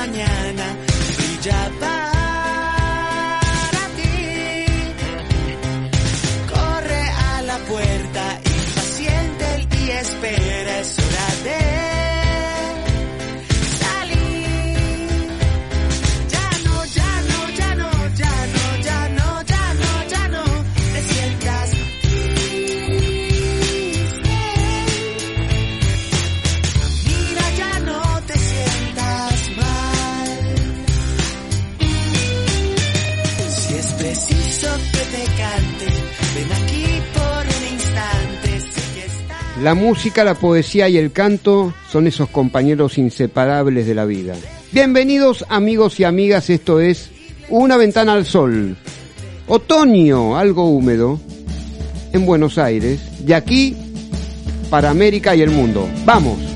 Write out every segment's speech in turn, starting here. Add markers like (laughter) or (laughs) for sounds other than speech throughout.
Mañana La música, la poesía y el canto son esos compañeros inseparables de la vida. Bienvenidos amigos y amigas, esto es Una ventana al sol. Otoño, algo húmedo, en Buenos Aires, de aquí para América y el mundo. ¡Vamos!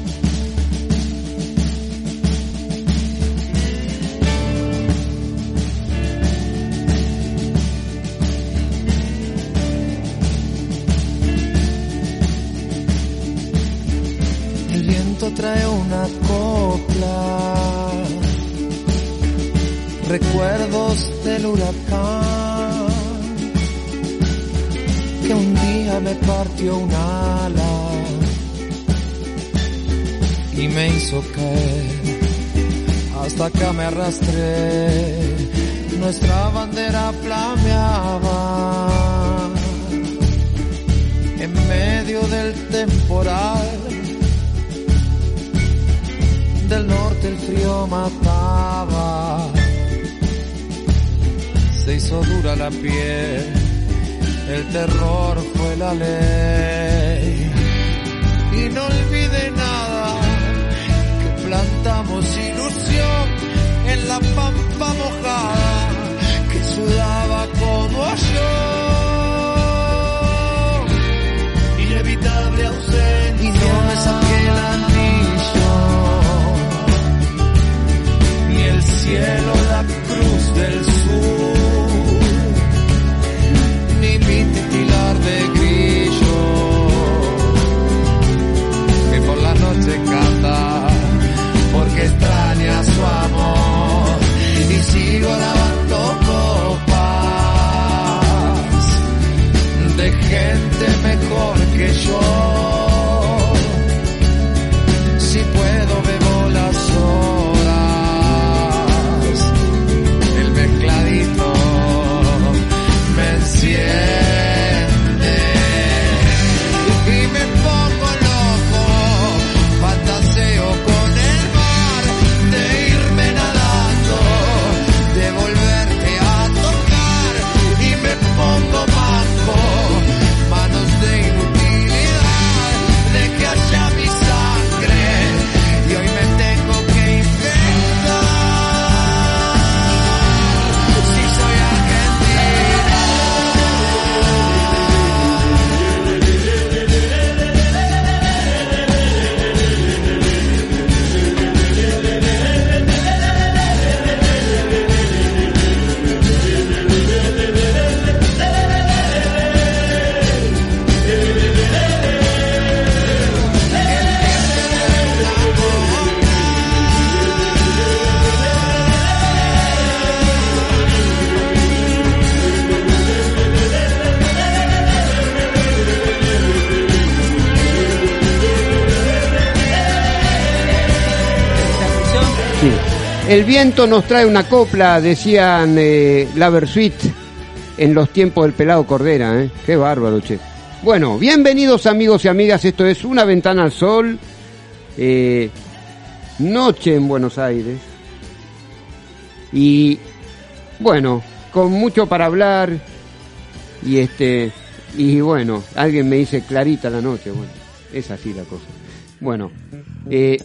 El viento nos trae una copla, decían eh, la en los tiempos del pelado Cordera, ¿eh? Qué bárbaro, che. Bueno, bienvenidos amigos y amigas, esto es Una Ventana al Sol, eh, noche en Buenos Aires. Y bueno, con mucho para hablar y este y bueno, alguien me dice clarita la noche, bueno, es así la cosa. Bueno, eh,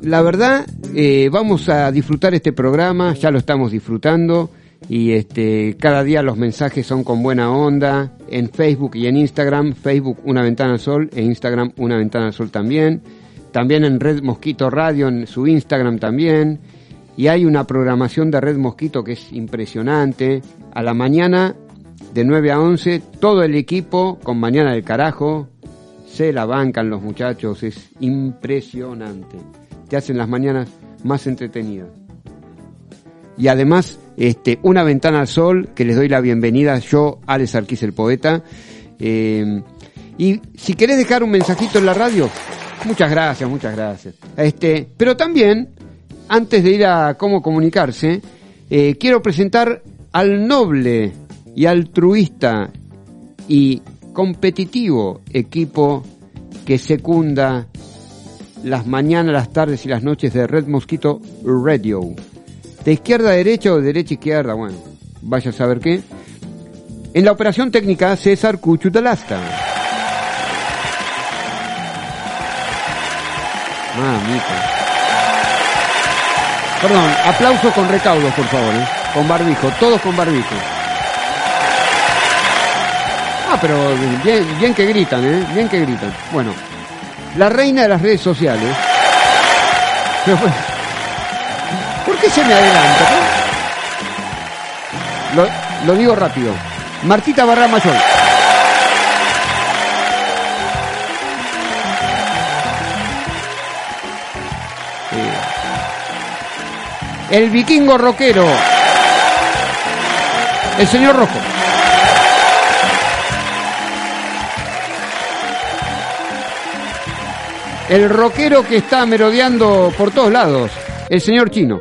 la verdad, eh, vamos a disfrutar este programa, ya lo estamos disfrutando y este cada día los mensajes son con buena onda en Facebook y en Instagram, Facebook Una Ventana al Sol e Instagram Una Ventana al Sol también, también en Red Mosquito Radio en su Instagram también. Y hay una programación de Red Mosquito que es impresionante, a la mañana de 9 a 11 todo el equipo con Mañana del Carajo, se la bancan los muchachos, es impresionante. Te hacen las mañanas más entretenidas. Y además, este, una ventana al sol, que les doy la bienvenida, yo, Alex Arquiz, el poeta. Eh, y si querés dejar un mensajito en la radio, muchas gracias, muchas gracias. Este, pero también, antes de ir a cómo comunicarse, eh, quiero presentar al noble y altruista y competitivo equipo que secunda las mañanas, las tardes y las noches de Red Mosquito Radio. De izquierda a derecha o de derecha a izquierda, bueno, vaya a saber qué. En la operación técnica, César Cuchutalasta. Mamita. Perdón, aplauso con recaudos, por favor, ¿eh? con barbijo, todos con barbijo. Ah, pero bien, bien que gritan, ¿eh? Bien que gritan. Bueno, la reina de las redes sociales. ¿Por qué se me adelanta? Lo, lo digo rápido. Martita Barra Mayor. Eh, El vikingo rockero. El señor Rojo. El rockero que está merodeando por todos lados. El señor chino.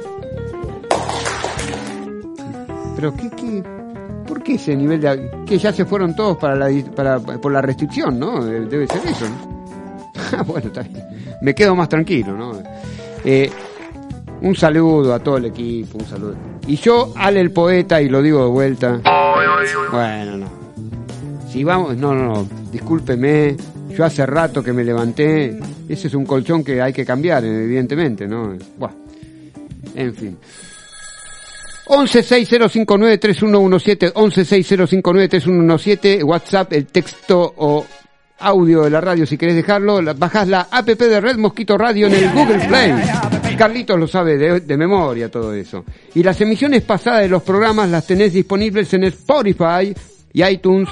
Pero qué, qué, ¿por qué ese nivel de que ya se fueron todos para la para, por la restricción, ¿no? Debe ser eso, ¿no? (laughs) Ah, bueno, está bien. Me quedo más tranquilo, ¿no? Eh, un saludo a todo el equipo, un saludo. Y yo, Ale el poeta, y lo digo de vuelta. Bueno, no. Si vamos, no, no, no, discúlpeme. Yo hace rato que me levanté. Ese es un colchón que hay que cambiar, evidentemente, ¿no? Bueno, en fin. 1160593117, 1160593117, WhatsApp, el texto o audio de la radio si querés dejarlo, bajás la app de Red Mosquito Radio en el Google Play. Carlitos lo sabe de, de memoria todo eso. Y las emisiones pasadas de los programas las tenés disponibles en Spotify y iTunes.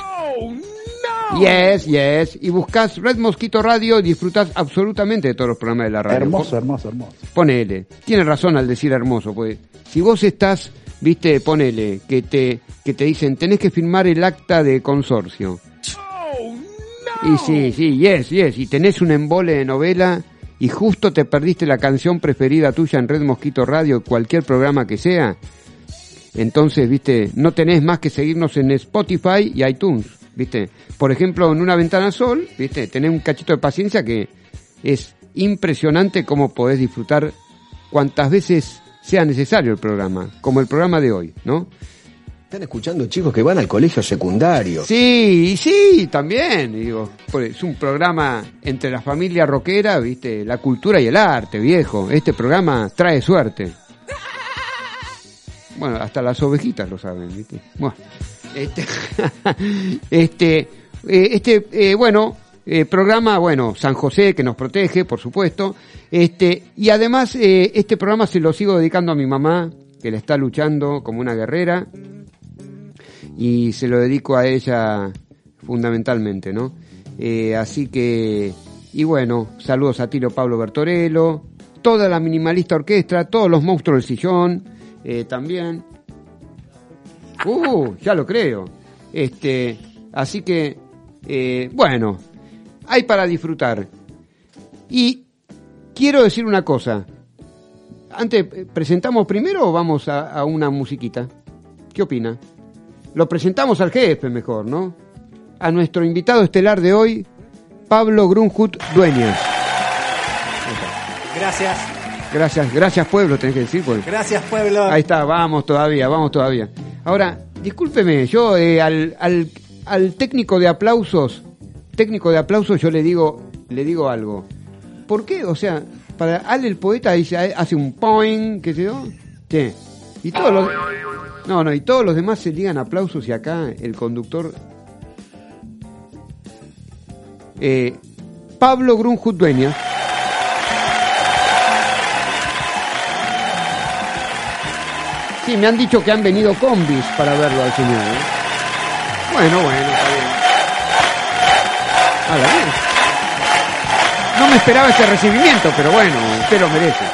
Yes, yes. Y buscas Red Mosquito Radio y disfrutás absolutamente de todos los programas de la radio. Hermoso, hermoso, hermoso. Ponele. Tiene razón al decir hermoso, pues. Si vos estás, viste, ponele, que te, que te dicen, tenés que firmar el acta de consorcio. Y sí, sí, yes, yes. Y tenés un embole de novela y justo te perdiste la canción preferida tuya en Red Mosquito Radio, cualquier programa que sea. Entonces, viste, no tenés más que seguirnos en Spotify y iTunes, viste. Por ejemplo, en una ventana sol, viste, tenés un cachito de paciencia que es impresionante cómo podés disfrutar cuantas veces sea necesario el programa, como el programa de hoy, ¿no? Están escuchando chicos que van al colegio secundario. Sí, y sí, también, digo, es un programa entre la familia rockera, viste, la cultura y el arte, viejo. Este programa trae suerte. Bueno, hasta las ovejitas lo saben, viste. Bueno, este, (laughs) este, eh, este, eh, bueno, eh, programa, bueno, San José que nos protege, por supuesto. Este, y además, este programa se lo sigo dedicando a mi mamá, que le está luchando como una guerrera y se lo dedico a ella fundamentalmente, ¿no? Así que, y bueno, saludos a Tiro Pablo Bertorello, toda la minimalista orquesta, todos los monstruos del sillón, eh, también. Uh, ya lo creo. Este, así que, eh, bueno, hay para disfrutar. Y quiero decir una cosa. antes, eh, ¿presentamos primero o vamos a, a una musiquita? ¿Qué opina? Lo presentamos al jefe mejor, ¿no? A nuestro invitado estelar de hoy, Pablo Grunhut Dueñas. Gracias, Gracias, gracias pueblo, tenés que decir. Gracias pueblo. Ahí está, vamos todavía, vamos todavía. Ahora, discúlpeme, yo eh, al, al, al técnico de aplausos, técnico de aplausos, yo le digo, le digo algo. ¿Por qué? O sea, para Al el poeta dice, hace un point, qué sé yo. ¿Qué? Y todos los, no, no, y todos los demás se ligan aplausos y acá el conductor. Eh, Pablo Grunhut Dueñas. Sí, me han dicho que han venido combis para verlo al señor. ¿eh? Bueno, bueno, está bien. A la vez. No me esperaba ese recibimiento, pero bueno, usted lo merece.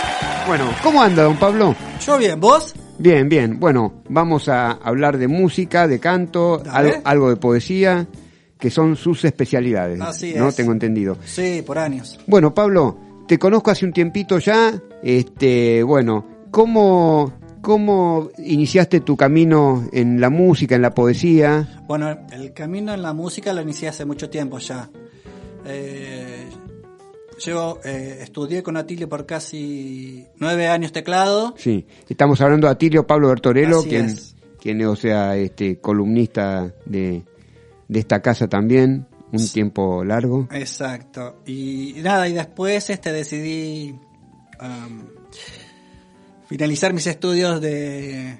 Bueno, ¿cómo anda, don Pablo? Yo bien, ¿vos? Bien, bien. Bueno, vamos a hablar de música, de canto, algo, de poesía, que son sus especialidades. Así ¿No? es. Tengo entendido. Sí, por años. Bueno, Pablo, te conozco hace un tiempito ya. Este, bueno, ¿cómo, cómo iniciaste tu camino en la música, en la poesía? Bueno, el camino en la música lo inicié hace mucho tiempo ya. Eh, yo eh, estudié con Atilio por casi nueve años teclado. Sí, estamos hablando de Atilio Pablo Bertorello, Así quien, es. quien, o sea, este, columnista de, de esta casa también, un tiempo largo. Exacto. Y nada, y después este decidí am, finalizar mis estudios de,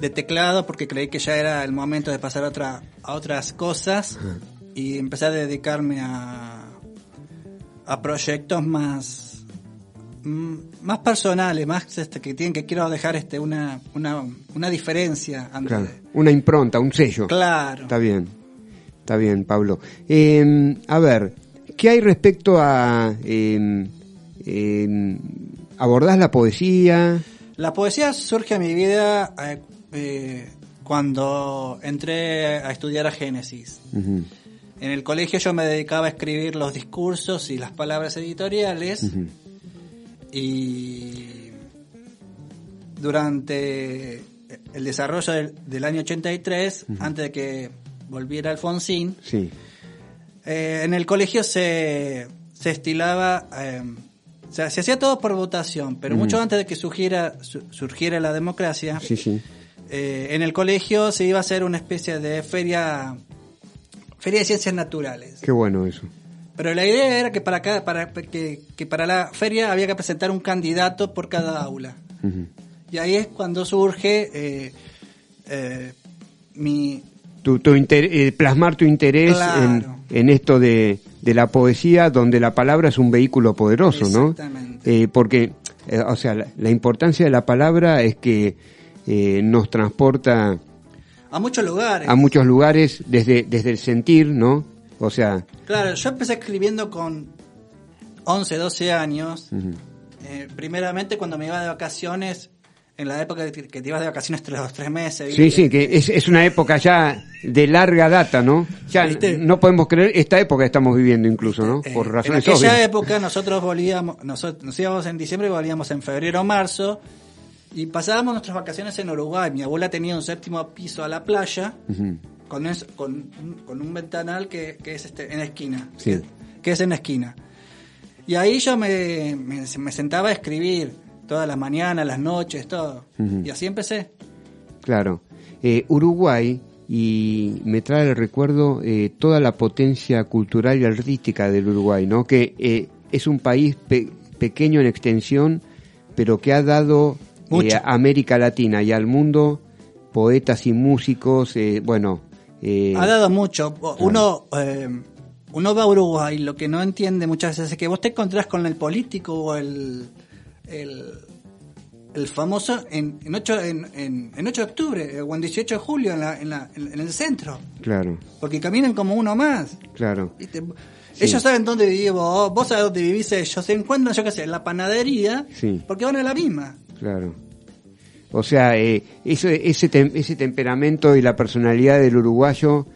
de teclado porque creí que ya era el momento de pasar a, otra, a otras cosas y empecé a dedicarme a, a proyectos más mm, más personales, más este, que tienen que quiero dejar este una, una, una diferencia antes Claro, de- una impronta, un sello. Claro. Está bien, está bien, Pablo. Eh, a ver, ¿qué hay respecto a... Eh, eh, ¿Abordás la poesía? La poesía surge a mi vida eh, eh, cuando entré a estudiar a Génesis. En el colegio yo me dedicaba a escribir los discursos y las palabras editoriales. Y durante el desarrollo del, del año 83, antes de que volviera Alfonsín, Sí, eh, en el colegio se, se estilaba, eh, o sea, se hacía todo por votación, pero mucho antes de que surgiera, su- surgiera la democracia, sí, sí. eh, en el colegio se iba a hacer una especie de feria, feria de ciencias naturales. Qué bueno eso. Pero la idea era que para, cada, para, que, que para la feria había que presentar un candidato por cada aula. Y ahí es cuando surge eh, eh, mi, Tu, tu inter- plasmar tu interés Claro. en, en esto de, de la poesía, donde la palabra es un vehículo poderoso, ¿no? Eh, porque, eh, o sea, la, la importancia de la palabra es que eh, nos transporta a muchos lugares. a muchos lugares desde, desde el sentir, ¿no? O sea, Claro, yo empecé escribiendo con 11, 12 años. Eh, primeramente cuando me iba de vacaciones, en la época que te ibas de vacaciones tres, los tres meses. sí, sí, que es, es una época ya de larga data, ¿no? Ya ¿Viste? no podemos creer esta época que estamos viviendo incluso, ¿no? Eh, Por en razones aquella obvias. época nosotros volvíamos, nosotros, nos íbamos en diciembre y volvíamos en febrero o marzo y pasábamos nuestras vacaciones en Uruguay. Mi abuela tenía un séptimo piso a la playa Ujú, con, es- con, con un ventanal que, que es este, en la esquina, Sí. que, que es en la esquina. Y ahí yo me, me, me sentaba a escribir todas las mañanas, las noches, todo. Y así empecé. Claro. Eh, Uruguay, y me trae el recuerdo eh, toda la potencia cultural y artística del Uruguay, ¿no? Que eh, es un país pe- pequeño en extensión, pero que ha dado eh, a América Latina y al mundo poetas y músicos, eh, bueno... eh, Ha dado mucho. Uno, eh, uno va a Uruguay, lo que no entiende muchas veces es que vos te encontrás con el político o el, el, el famoso en, en, 8, en, en, en 8 de octubre eh, o en 18 de julio en, la, en, la, en el centro. Claro, Porque caminan como uno más. claro. ¿viste? Ellos saben dónde vivimos, vos sabés dónde vivís ellos. Se encuentran, yo qué sé, en la panadería, Sí. porque van a la misma. Claro. O sea, eh, ese, ese, tem- ese temperamento y la personalidad del uruguayo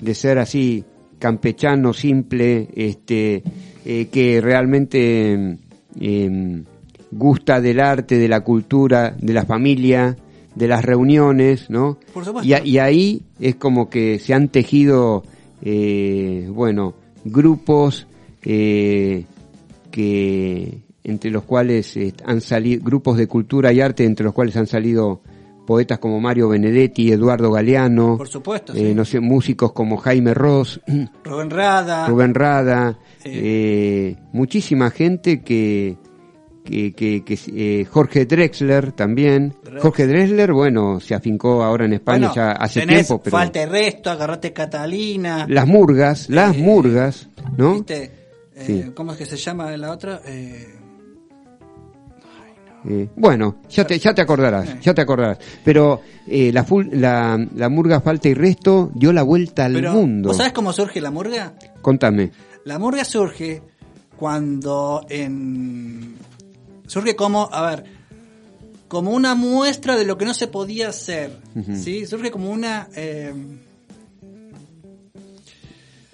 de ser así campechano, simple, este, eh, que realmente eh, gusta del arte, de la cultura, de la familia, de las reuniones, ¿no? Por supuesto. Y, ahí es como que se han tejido, eh, bueno, grupos eh, que entre los cuales eh, han salido grupos de cultura y arte entre los cuales han salido poetas como Mario Benedetti, Eduardo Galeano, Por supuesto, eh, sí. no sé, músicos como Jaime Ross, Rubén Rada. Rubén Rada, Eh. eh, muchísima gente que, que, que, que, eh, Jorge Drexler también. Drexler. Jorge Drexler, bueno, se afincó ahora en España Bueno, ya hace tenés tiempo, pero Falta de resto, agarrate Catalina. las murgas, las Eh, murgas, ¿no? ¿Viste? Eh, Sí. ¿Cómo es que se llama la otra? Eh, bueno, ya te, ya te acordarás, ya te acordarás. Pero eh, la, ful- la, la murga Falta y Resto dio la vuelta al pero, mundo. ¿Vos sabés cómo surge la murga? Contame. La murga surge cuando en... Surge como, a ver, como una muestra de lo que no se podía hacer. ¿sí? Surge como una... eh,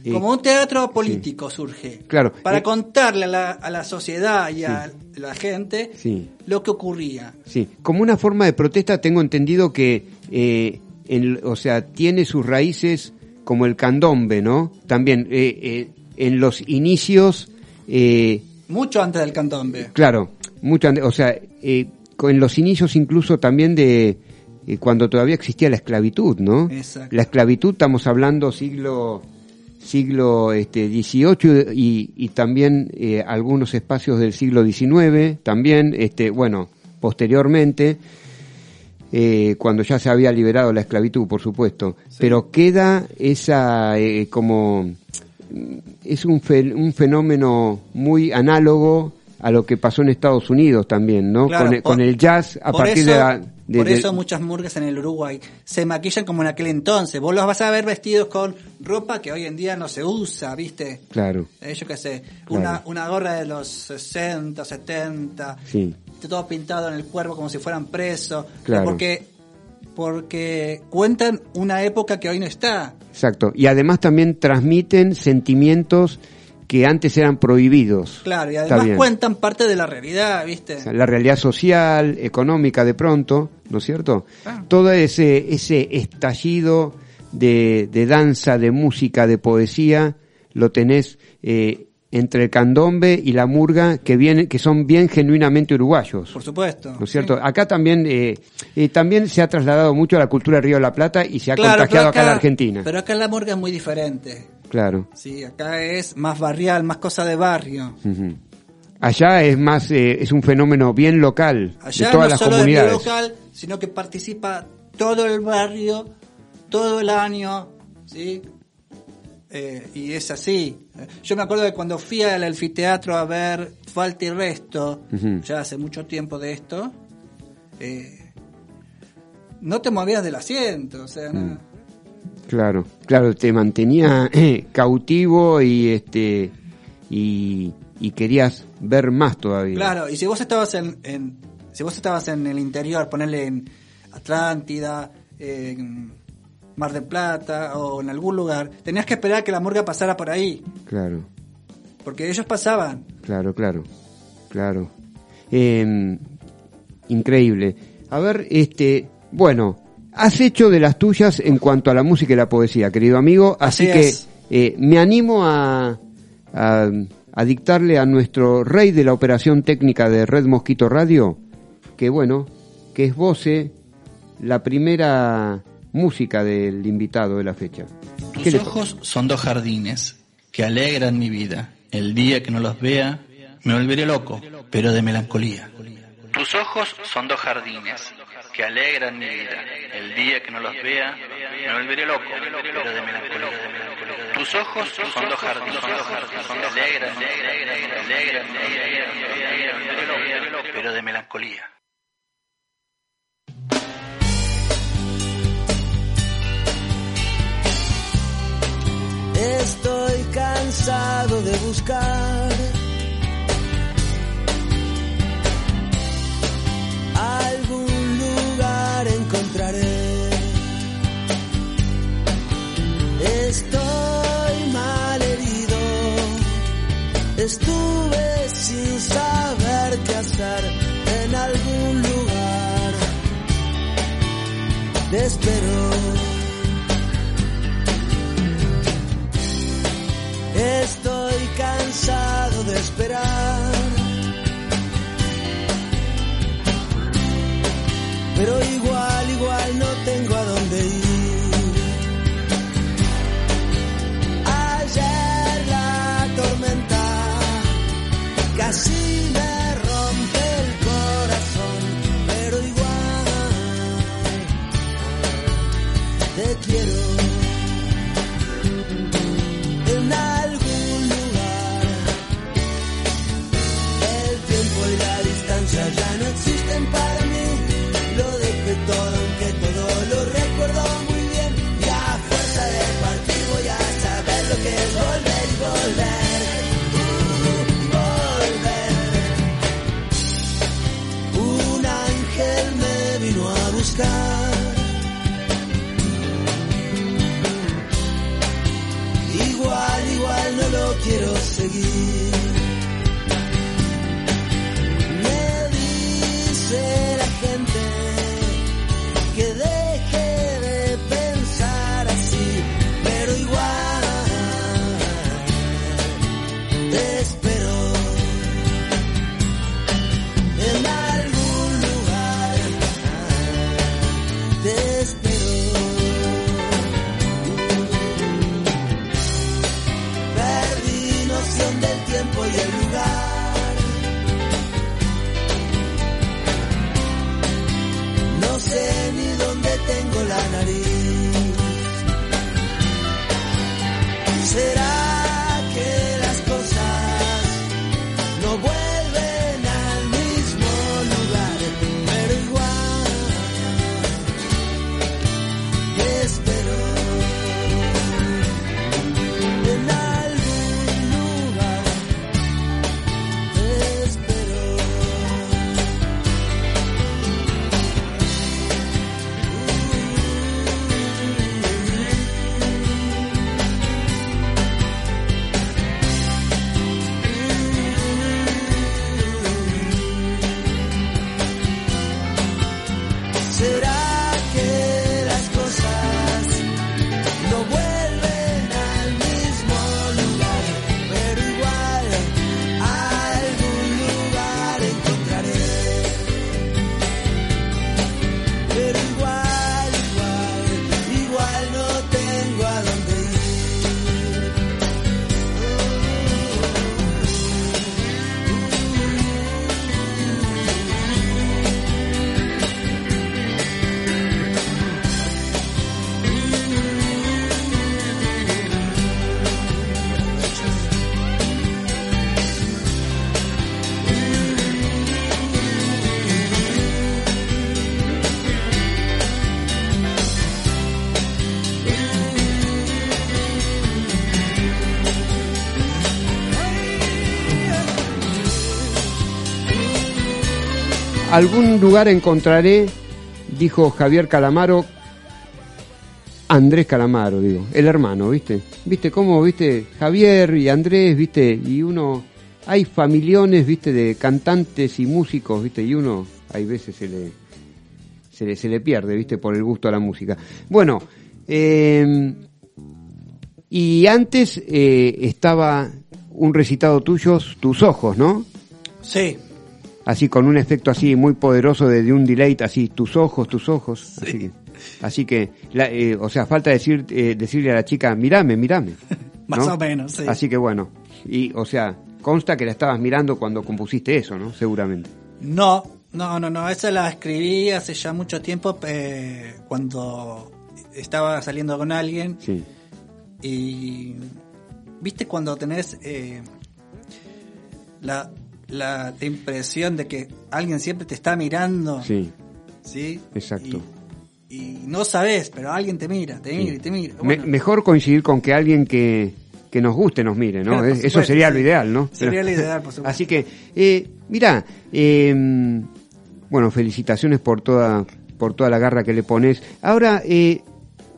Eh, como un teatro político surge. Claro. Para Eh, contarle a la, a la sociedad y a la gente Sí. lo que ocurría. Sí, como una forma de protesta tengo entendido que, eh, en- o sea, tiene sus raíces como el candombe, ¿no? También eh, eh, en los inicios, Mucho antes del candombe. claro, mucho, o sea, eh, en los inicios incluso también de eh, cuando todavía existía la esclavitud, ¿no? Exacto. La esclavitud, estamos hablando siglo siglo este, XVIII y, y también eh, algunos espacios del siglo XIX, también, este, bueno, posteriormente, eh, cuando ya se había liberado la esclavitud, por supuesto, pero queda esa eh, como es un, fe- un fenómeno muy análogo a lo que pasó en Estados Unidos también, ¿no? Claro, con, el, por- con el jazz a partir eso, de la... de- por de- eso muchas murgas en el Uruguay se maquillan como en aquel entonces. Vos los vas a ver vestidos con ropa que hoy en día no se usa, ¿viste? Claro, Eh, yo qué sé, Claro. una, una gorra de los 60, 70, sí, todo pintado en el cuerpo como si fueran presos. Claro. Porque, porque cuentan una época que hoy no está. exacto. Y además también transmiten sentimientos que antes eran prohibidos. Claro, y además cuentan parte de la realidad, ¿viste? La realidad social, económica de pronto, ¿no es cierto? Ah. Todo ese, ese estallido de, de danza, de música, de poesía, lo tenés eh, entre el candombe y la murga, que, vienen, que son bien genuinamente uruguayos. Por supuesto. ¿No es cierto? Acá también, eh, eh, también se ha trasladado mucho a la cultura de Río de la Plata y se ha Claro, contagiado pero acá en la Argentina. Pero acá la murga es muy diferente. Claro. Sí, acá es más barrial, más cosa de barrio. Allá es más, eh, es un fenómeno bien local Allá de todas no las solo es comunidades. local, sino que participa todo el barrio, todo el año, ¿sí? Eh, y es así. Yo me acuerdo de cuando fui al anfiteatro a ver Falta y Resto, ya hace mucho tiempo de esto, eh, no te movías del asiento, o sea, Mm. no- Claro, claro, te mantenía eh, cautivo y este y, y querías ver más todavía. Claro, y si vos estabas en, en- si vos estabas en el interior, ponerle en Atlántida, en Mar del Plata o en algún lugar, tenías que esperar que la murga pasara por ahí, Claro, porque ellos pasaban. claro, claro, claro. Eh, increíble. A ver, este, bueno, has hecho de las tuyas en cuanto a la música y la poesía, querido amigo, así, Así que es. eh, me animo a, a, a dictarle a nuestro rey de la operación técnica de Red Mosquito Radio, que bueno, que esboce la primera música del invitado de la fecha. ¿Qué Tus ojos son dos jardines que alegran mi vida. El día que no los vea, me volveré loco, pero de melancolía. Tus ojos son dos jardines que alegran mi vida. El día que no los vea, me volveré loco, pero de melancolía. Tus ojos son dos jardines que alegran, alegran, alegran, pero de melancolía. Estoy cansado de buscar Estuve sin saber qué hacer en algún lugar. Te espero. Estoy cansado de esperar. Pero igual, igual no tengo quiero Algún lugar encontraré, dijo Javier Calamaro, Andrés Calamaro, digo, el hermano, ¿viste? ¿Viste cómo, viste? Javier y Andrés, ¿viste? Y uno, hay familiones, ¿viste? De cantantes y músicos, ¿viste? Y uno, hay veces se le, se le, pierde, ¿viste? Por el gusto a la música. Bueno, eh, y antes eh, estaba un recitado tuyo, Tus Ojos, ¿no? Sí, así con un efecto así muy poderoso de, de un delay, así tus ojos, tus ojos. Así que, así que la- eh, o sea, falta decir, eh, decirle a la chica, mirame, mirame. (laughs) Más o menos, sí. Así que bueno, y o sea, consta que la estabas mirando cuando compusiste eso, ¿no? Seguramente. No, no, no, no, esa la escribí hace ya mucho tiempo eh, cuando estaba saliendo con alguien Sí, y viste cuando tenés eh, la, la impresión de que alguien siempre te está mirando, sí, ¿sí? exacto. Y, y no sabes, pero alguien te mira, te mira y te mira. Me- mejor coincidir con que alguien que, que nos guste nos mire, ¿no? Claro, Eso sería sí. lo ideal, ¿no? Sería lo ideal, por (laughs) supuesto. Así que, eh, mira, eh, bueno, felicitaciones por toda, por toda la garra que le pones. Ahora, eh,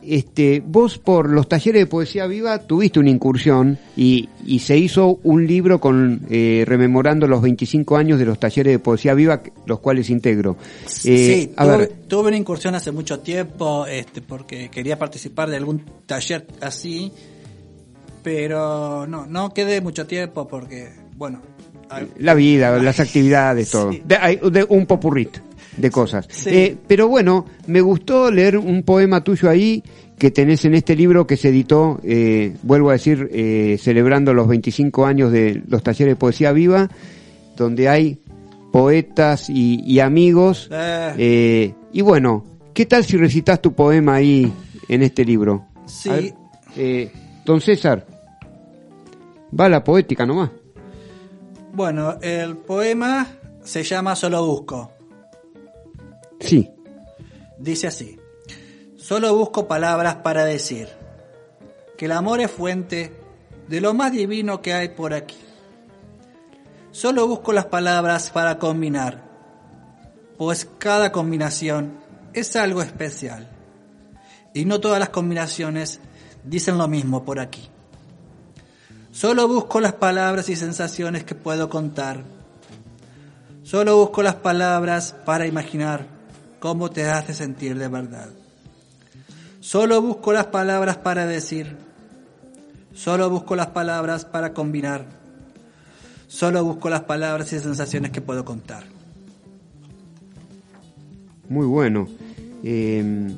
este, vos por los talleres de poesía viva tuviste una incursión y, y se hizo un libro con eh, rememorando los 25 años de los talleres de poesía viva, los cuales integro. Eh, sí, a tuve, ver, tuve una incursión hace mucho tiempo, este, porque quería participar de algún taller así, pero no, no quedé mucho tiempo porque, bueno, la vida, las actividades, (laughs) todo. Sí. De, de un popurrit de cosas. Sí. Eh, pero bueno, me gustó leer un poema tuyo ahí que tenés en este libro que se editó, eh, vuelvo a decir, eh, celebrando los 25 años de los talleres de poesía viva, donde hay poetas y, y amigos. Eh. Y bueno, ¿qué tal si recitas tu poema ahí en este libro? Sí. Ver, don César, va la poética nomás. bueno, el poema se llama Solo Busco. Sí. Dice así, solo busco palabras para decir que el amor es fuente de lo más divino que hay por aquí. Solo busco las palabras para combinar, pues cada combinación es algo especial. Y no todas las combinaciones dicen lo mismo por aquí. Solo busco las palabras y sensaciones que puedo contar. Solo busco las palabras para imaginar cómo te hace sentir de verdad. Solo busco las palabras para decir. Solo busco las palabras para combinar. Solo busco las palabras y sensaciones que puedo contar. Muy bueno. Eh,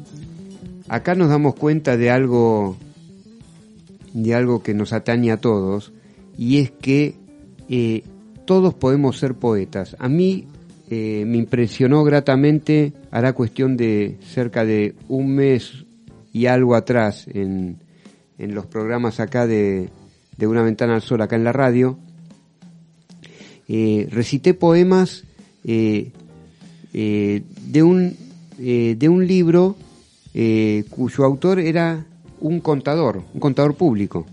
acá nos damos cuenta de algo, de algo que nos atañe a todos, y es que eh, todos podemos ser poetas. A mí eh, me impresionó gratamente, hará cuestión de cerca de un mes y algo atrás, en, en los programas acá de, de Una Ventana al Sol, acá en la radio, eh, recité poemas eh, eh, de, un, de un libro cuyo autor era un contador, un contador público.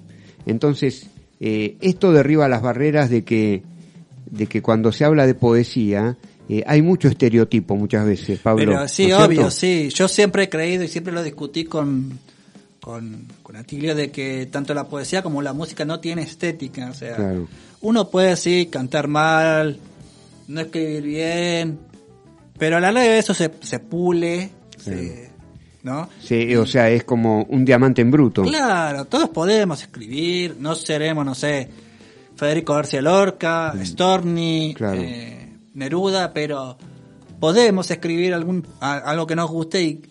Entonces, esto derriba las barreras de que, de que cuando se habla de poesía eh, hay mucho estereotipo muchas veces, Pablo. Pero sí, ¿no es obvio, cierto? sí. Yo siempre he creído y siempre lo discutí con, con, con Atilio de que tanto la poesía como la música no tiene estética. O sea, Claro. uno puede sí cantar mal, no escribir bien, pero a la larga de eso se, se pule, se- ¿no? Sí, o sea, es como un diamante en bruto. Claro, todos podemos escribir, no seremos, no sé, Federico García Lorca, Storni, Claro. eh, Neruda, pero podemos escribir algún a- algo que nos guste y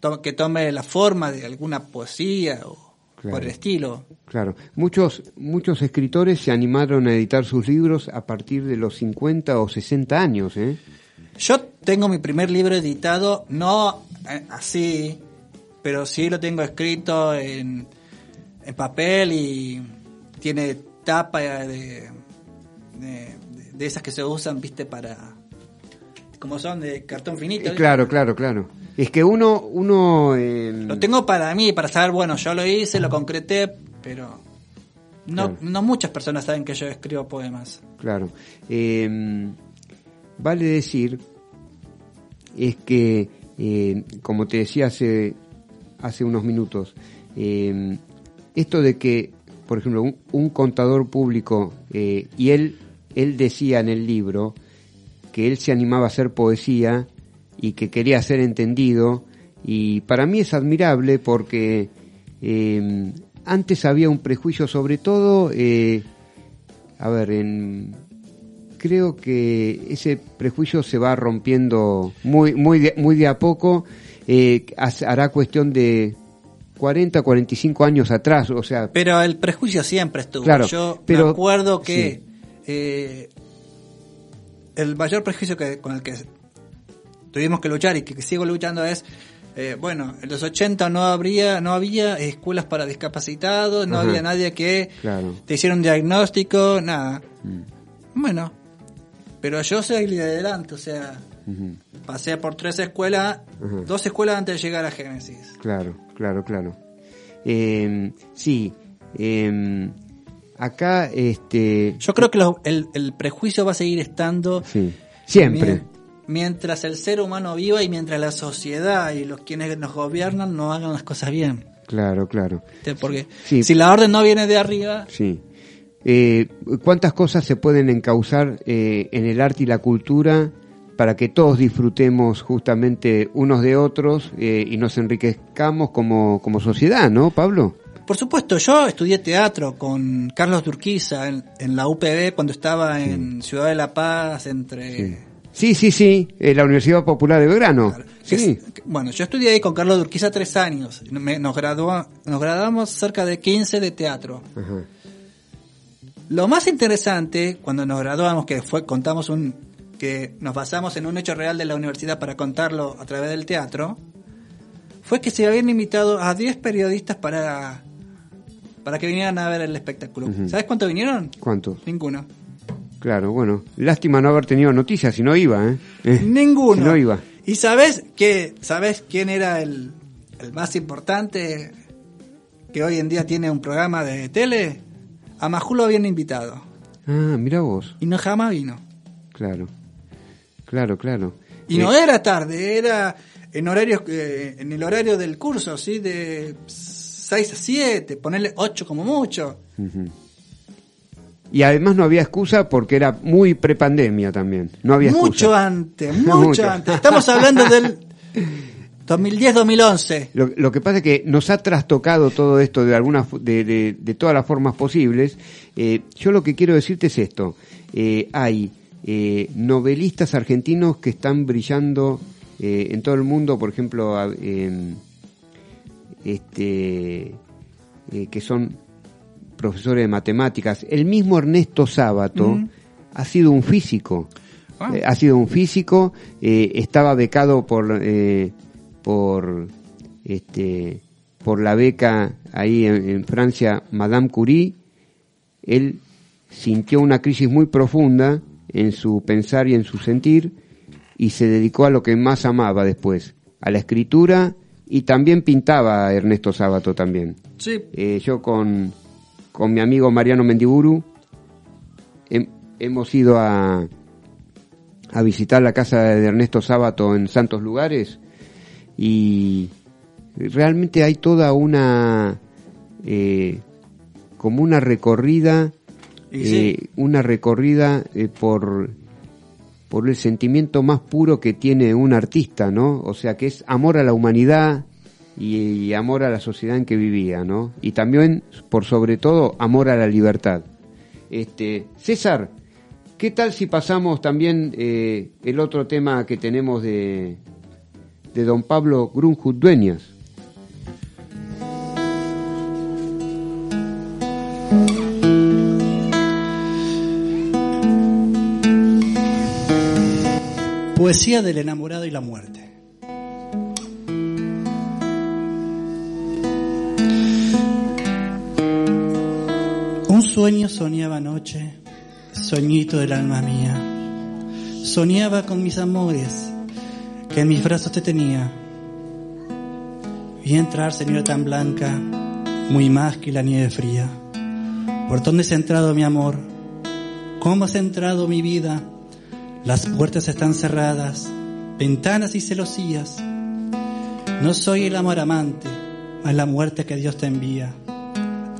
to- que tome la forma de alguna poesía o Claro. por el estilo. Claro, muchos, muchos escritores se animaron a editar sus libros a partir de los 50 o 60 años, ¿eh? Yo tengo mi primer libro editado, no eh, así, pero sí lo tengo escrito en, en papel y tiene tapa de, de, de esas que se usan, viste, para... como son de cartón finito. Claro, claro, claro. Es que uno, uno, eh, Lo tengo para mí, para saber, bueno, yo lo hice, lo concreté, pero no, Claro. no muchas personas saben que yo escribo poemas. Claro. Eh, vale decir es que, eh, como te decía hace, hace unos minutos, eh, esto de que, por ejemplo, un, un contador público, eh, y él, él decía en el libro que él se animaba a hacer poesía y que quería ser entendido, y para mí es admirable porque eh, antes había un prejuicio sobre todo, eh, a ver, en, creo que ese prejuicio se va rompiendo muy, muy, de, muy de a poco, eh, hará cuestión de 40, 45 años atrás, o sea, Pero el prejuicio siempre estuvo. Claro, Yo pero- me acuerdo que sí. Eh, el mayor prejuicio que, con el que tuvimos que luchar y que sigo luchando es, eh, bueno, en los 80 no habría, no había escuelas para discapacitados, no Ajá. había nadie que Claro. te hiciera un diagnóstico, nada. Mm. Bueno, pero yo seguí adelante, o sea, Ujú. pasé por tres escuelas, dos escuelas antes de llegar a Génesis. Claro, claro, claro. Eh, sí, eh, acá, este, Yo creo que lo- el, el prejuicio va a seguir estando sí, siempre. Mien- Mientras el ser humano viva y mientras la sociedad y los quienes nos gobiernan no hagan las cosas bien. Claro, claro. ¿Viste? Porque Sí. si la orden no viene de arriba, Sí. Eh, ¿Cuántas cosas se pueden encauzar eh, en el arte y la cultura para que todos disfrutemos justamente unos de otros eh, y nos enriquezcamos como, como sociedad, ¿no, Pablo? Por supuesto, yo estudié teatro con Carlos Durquiza en, en la UPB cuando estaba en Ciudad de la Paz, entre... Sí, sí, sí, eh, la Universidad Popular de Belgrano. Sí, es- bueno, yo estudié ahí con Carlos Durquiza tres años. Me- nos, graduó, nos graduamos cerca de 15 de teatro. Ajá. Lo más interesante, cuando nos graduamos, que fue, contamos un, que nos basamos en un hecho real de la universidad para contarlo a través del teatro, fue que se habían invitado a 10 periodistas para, para que vinieran a ver el espectáculo. ¿Sabes cuánto vinieron? ¿Cuántos? Ninguno. Claro, bueno. Lástima no haber tenido noticias si no iba, ¿eh? Eh, Ninguno. Si no iba. ¿Y sabes que sabes quién era el, el más importante que hoy en día tiene un programa de tele? A Majú lo habían invitado Ah, mira vos. y no jamás vino. Claro. Claro, claro. Y Eh, no era tarde, era en horarios eh, en el horario del curso, ¿sí? De 6 a 7, ponerle 8 como mucho. Y además no había excusa porque era muy prepandemia también. No había excusa. Mucho antes, (laughs) mucho, Mucho. antes. Estamos hablando del 2010-2011. Lo, lo que pasa es que nos ha trastocado todo esto de algunas de, de- de todas las formas posibles. Eh, yo lo que quiero decirte es esto: Eh, hay eh, novelistas argentinos que están brillando eh, en todo el mundo, por ejemplo, a- em, este, eh, que son profesores de matemáticas. El mismo Ernesto Sábato ha sido un físico. Ah. Eh, ha sido un físico, eh, estaba becado por por este por la beca ahí en, en Francia Madame Curie. Él sintió una crisis muy profunda en su pensar y en su sentir y se dedicó a lo que más amaba después, a la escritura y también pintaba Ernesto Sábato también. Sí, Eh, yo con, con mi amigo Mariano Mendiburu hem- hemos ido a, a visitar la casa de Ernesto Sábato en Santos Lugares y realmente hay toda una eh, como una recorrida sí. eh, una recorrida eh, por por el sentimiento más puro que tiene un artista, ¿no? O sea, que es amor a la humanidad y, amor a la sociedad en que vivía, ¿no? Y también, por sobre todo, amor a la libertad. Este, César, ¿qué tal si pasamos también eh, el otro tema que tenemos de, de don Pablo Grunhut Dueñas? Poesía del enamorado y la muerte. Un sueño soñaba anoche, soñito del alma mía. Soñaba con mis amores, que en mis brazos te tenía. Vi entrar, señora tan blanca, muy más que la nieve fría. ¿Por dónde has entrado, mi amor? ¿Cómo has entrado, mi vida? Las puertas están cerradas, ventanas y celosías. No soy el amor amante, mas la muerte que Dios te envía.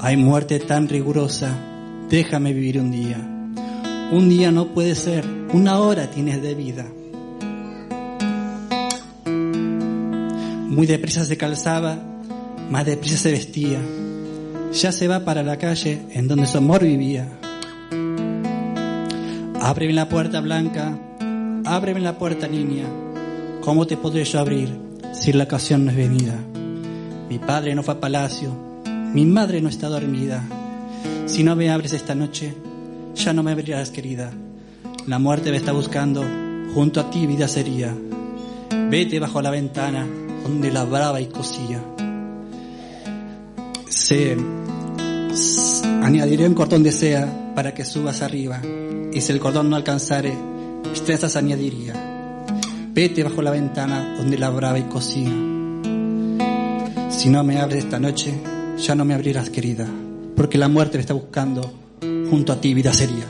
Hay muerte tan rigurosa, déjame vivir un día. Un día no puede ser, una hora tienes de vida. Muy deprisa se calzaba, más deprisa se vestía. Ya se va para la calle en donde su amor vivía. Ábreme la puerta blanca, ábreme la puerta niña. ¿Cómo te podré yo abrir si la ocasión no es venida? Mi padre no fue a palacio, mi madre no está dormida. Si no me abres esta noche, ya no me abrirás querida. La muerte me está buscando, junto a ti vida sería. Vete bajo la ventana donde labraba y cosía. Añadiré un cordón de sea para que subas arriba. Y si el cordón no alcanzare, trenzas añadiría. Vete bajo la ventana donde labraba y cosía. Si no me abres esta noche, ya no me abrirás, querida, porque la muerte me está buscando. Junto a ti, vida sería.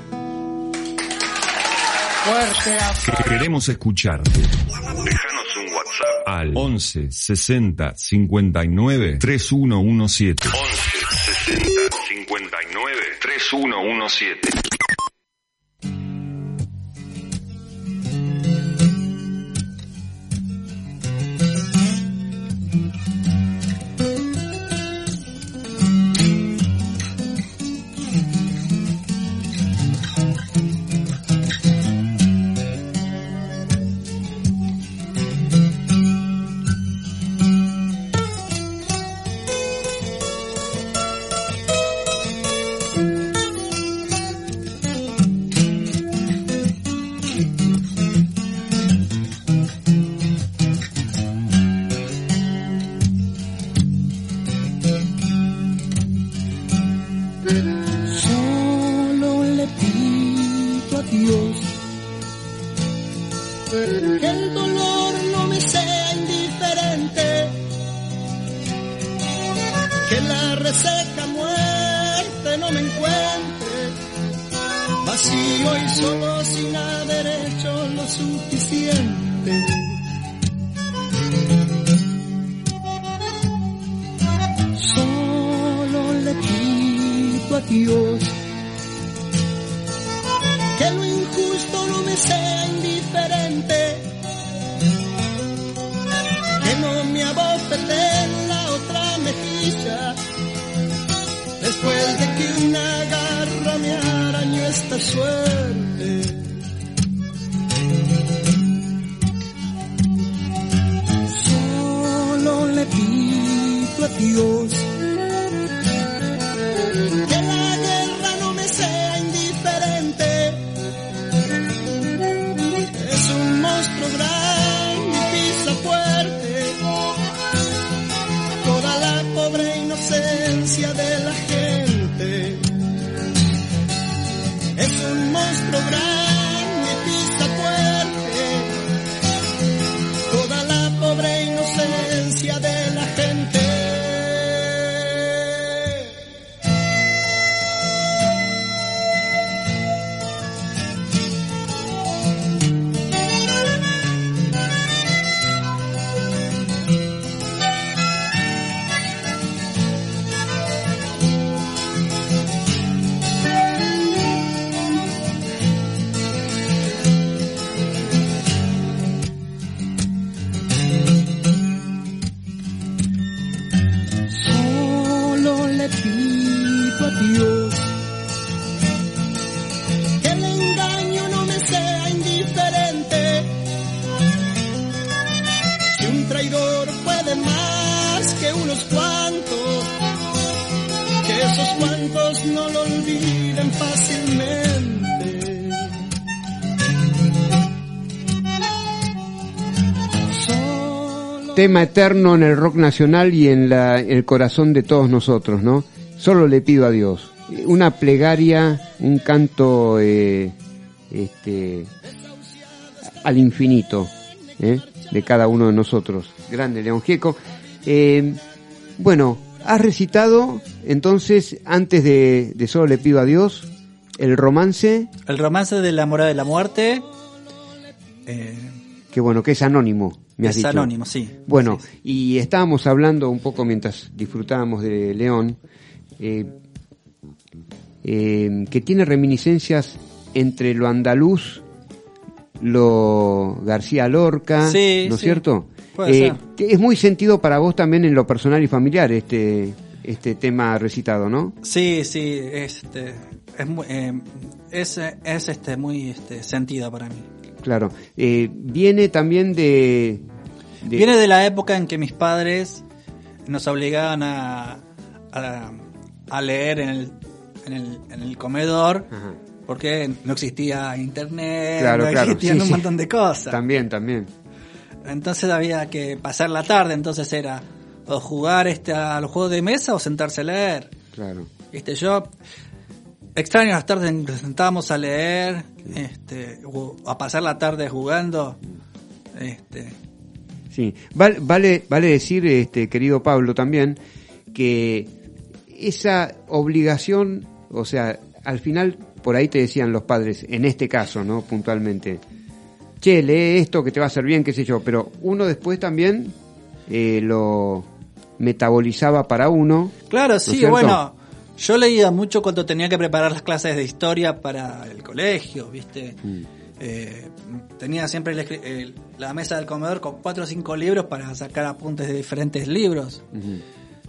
Queremos escucharte. Déjanos un WhatsApp al 11 60 59 3117. 11 60 59 3117. Pobre inocencia de la gente. Tema eterno en el rock nacional y en la- el corazón de todos nosotros, ¿no? Solo le pido a Dios. Una plegaria, un canto eh, este, al infinito ¿eh? de cada uno de nosotros. Grande León Gieco. Eh, bueno, has recitado entonces, antes de, de Solo le pido a Dios, el romance, El romance de la mora de la muerte que bueno, que es anónimo, me has es dicho. anónimo, sí. Bueno, Sí, sí. y estábamos hablando un poco mientras disfrutábamos de León, eh, eh, que tiene reminiscencias entre lo andaluz, lo García Lorca, Sí, ¿no es cierto? puede Eh, es muy sentido para vos también en lo personal y familiar este este tema recitado, ¿no? Sí, sí, este, es muy, eh, es, es este, muy este, sentido para mí. Claro. Eh, viene también de, de- Viene de la época en que mis padres nos obligaban a, a, a leer en el, en el, en el comedor Ajá. porque no existía internet, Claro, no claro, existían sí, un montón de cosas. También, también. Entonces había que pasar la tarde, entonces era o jugar este a los juegos de mesa o sentarse a leer. Claro. Viste, yo extraño las tardes en que nos sentábamos a leer, este, o a pasar la tarde jugando. Este, Sí, vale, vale, vale decir, este, querido Pablo, también, que esa obligación, o sea, al final, por ahí te decían los padres, en este caso, ¿no? Puntualmente, che, lee esto que te va a hacer bien, qué sé yo, pero uno después también eh, lo metabolizaba para uno. Claro, ¿no es sí, bueno, yo leía mucho cuando tenía que preparar las clases de historia para el colegio, ¿viste? Mm. Eh, tenía siempre el el- la mesa del comedor con cuatro o cinco libros para sacar apuntes de diferentes libros.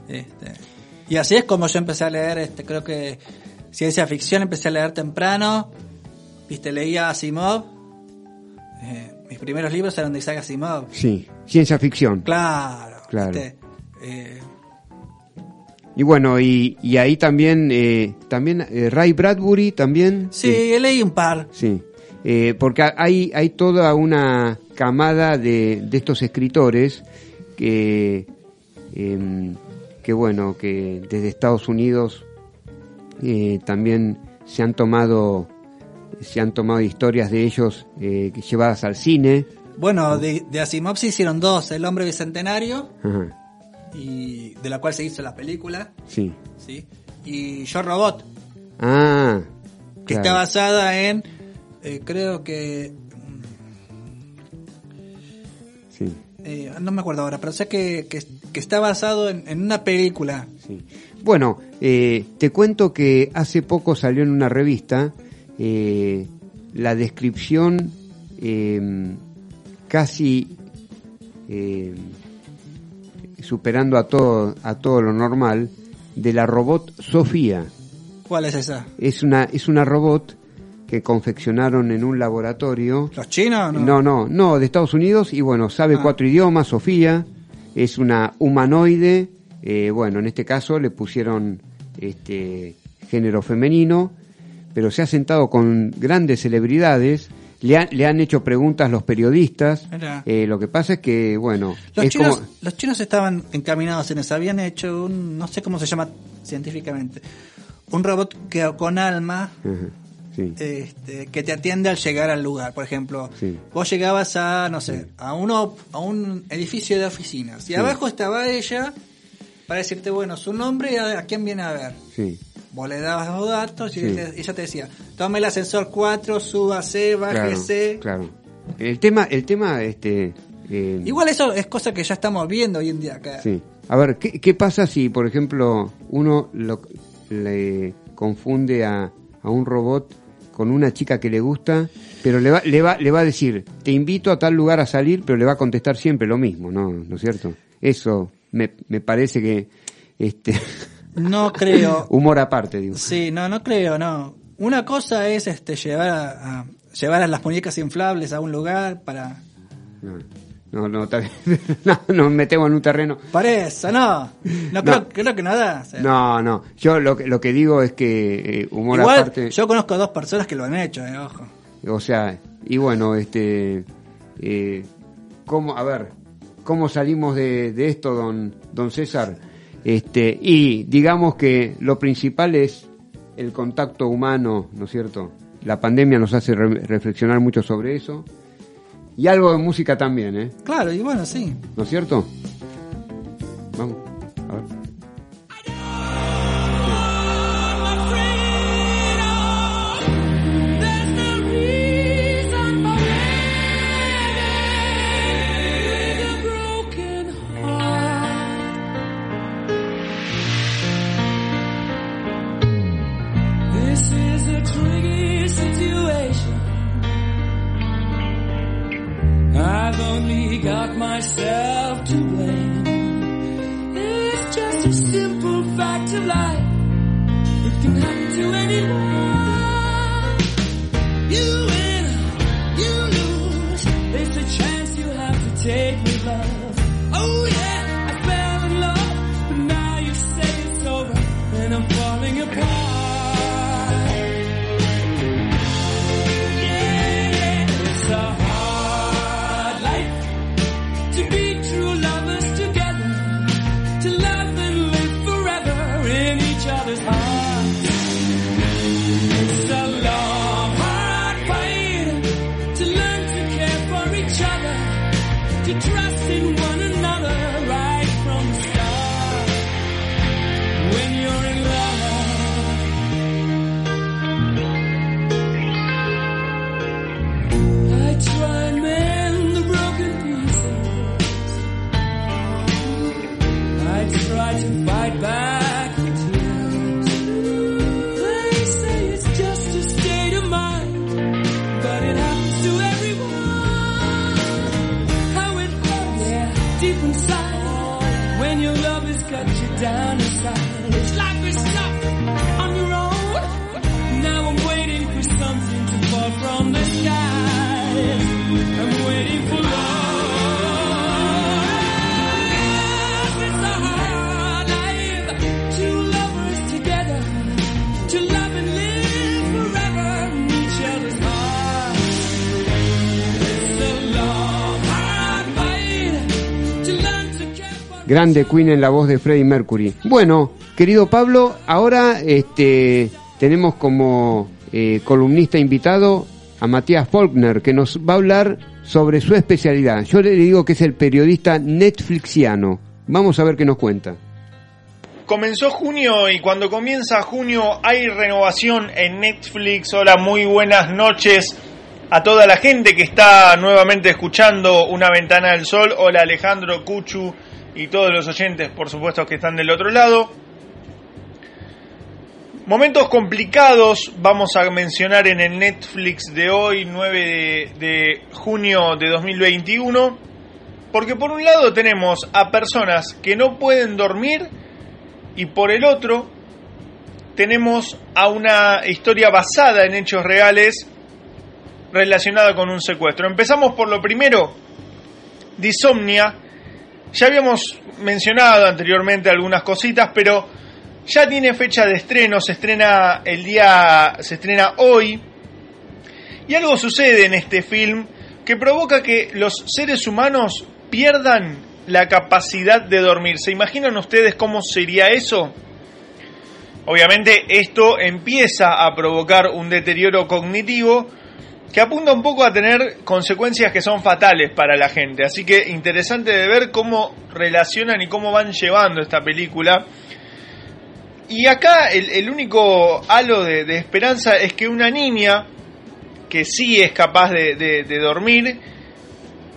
Este, y así es como yo empecé a leer, este, creo que ciencia ficción empecé a leer temprano, viste, leía Asimov, eh, mis primeros libros eran de Isaac Asimov, Sí, ciencia ficción. claro, Claro. Eh, Y bueno, y, y ahí también, eh, también eh, Ray Bradbury también. sí, leí un par, Sí, eh, porque hay, hay toda una camada de, de estos escritores que, em, que bueno, que desde Estados Unidos eh, también se han tomado se han tomado historias de ellos eh, llevadas al cine. bueno, de, de Asimov se hicieron dos, El hombre bicentenario, Ajá, y de la cual se hizo la película, sí. ¿sí? y Yo Robot, Ah, que claro. está basada en, eh, creo que Sí, Eh, no me acuerdo ahora, pero sé que, que, que está basado en, en una película. sí. Bueno, eh, te cuento que hace poco salió en una revista eh, la descripción eh, casi eh, superando a todo, a todo lo normal de la robot Sofía. ¿Cuál es esa? Es una, es una robot que confeccionaron en un laboratorio. ¿Los chinos? No. No, no, no, de Estados Unidos y bueno, sabe Ah. cuatro idiomas, Sofía, es una humanoide, eh, bueno, en este caso le pusieron este género femenino, pero se ha sentado con grandes celebridades, le, han- le han hecho preguntas los periodistas, eh, lo que pasa es que, bueno, Los, es chinos, como... los chinos estaban encaminados en eso. Habían hecho un, no sé cómo se llama científicamente, un robot que con alma sí, este, que te atiende al llegar al lugar. Por ejemplo, Sí. vos llegabas a, no sé, a, uno, a un edificio de oficinas y abajo estaba ella para decirte, bueno, su nombre y a, a quién viene a ver. sí, Vos le dabas los datos y te- ella te decía, tome el ascensor 4, súbase, claro, bájese. claro. El tema, el tema, este... eh, Igual eso es cosa que ya estamos viendo hoy en día acá. Sí. A ver, ¿qué, qué pasa si, por ejemplo, uno lo- le confunde a, a un robot con una chica que le gusta, pero le va, le va, le va a decir, te invito a tal lugar a salir, pero le va a contestar siempre lo mismo, ¿no? ¿No es cierto? Eso me, me parece que, este, (laughs) No creo. humor aparte, digo. Sí, no, no creo, no. Una cosa es este llevar a, a- llevar a las muñecas inflables a un lugar para No, no, no, (laughs) no, nos metemos en un terreno. para eso, no. No creo, creo que nada. o sea, No, no, yo lo que, lo que digo es que eh, humor Igual aparte... yo conozco dos personas que lo han hecho, eh, ojo. O sea, y bueno, este, eh, ¿cómo, a ver, cómo salimos de, de esto, don, don César? Este, y digamos que lo principal es el contacto humano, ¿no es cierto? La pandemia nos hace re- reflexionar mucho sobre eso. Y algo de música también, ¿eh? Claro, y bueno, sí. ¿No es cierto? Vamos, got myself to blame. It's just a simple fact of life. It can happen to anyone. You win, you lose. It's a chance you have to take Grande Queen en la voz de Freddie Mercury. Bueno, querido Pablo, ahora este, tenemos como eh, columnista invitado a Matías Faulkner, que nos va a hablar sobre su especialidad. Yo le digo que es el periodista Netflixiano. Vamos a ver qué nos cuenta. Comenzó junio y cuando comienza junio hay renovación en Netflix. Hola, muy buenas noches a toda la gente que está nuevamente escuchando Una Ventana del Sol. Hola Alejandro, Cuchu y todos los oyentes, por supuesto, que están del otro lado. Momentos complicados vamos a mencionar en el Netflix de hoy, 9 de, junio de 2021, porque por un lado tenemos a personas que no pueden dormir y por el otro tenemos a una historia basada en hechos reales relacionada con un secuestro. Empezamos por lo primero, Disomnia. Ya habíamos mencionado anteriormente algunas cositas, pero ya tiene fecha de estreno, se estrena el día, se estrena hoy. Y algo sucede en este film que provoca que los seres humanos pierdan la capacidad de dormir. ¿Se imaginan ustedes cómo sería eso? Obviamente esto empieza a provocar un deterioro cognitivo que apunta un poco a tener consecuencias que son fatales para la gente. Así que interesante de ver cómo relacionan y cómo van llevando esta película. Y acá el, único halo de, esperanza es que una niña que sí es capaz de, dormir,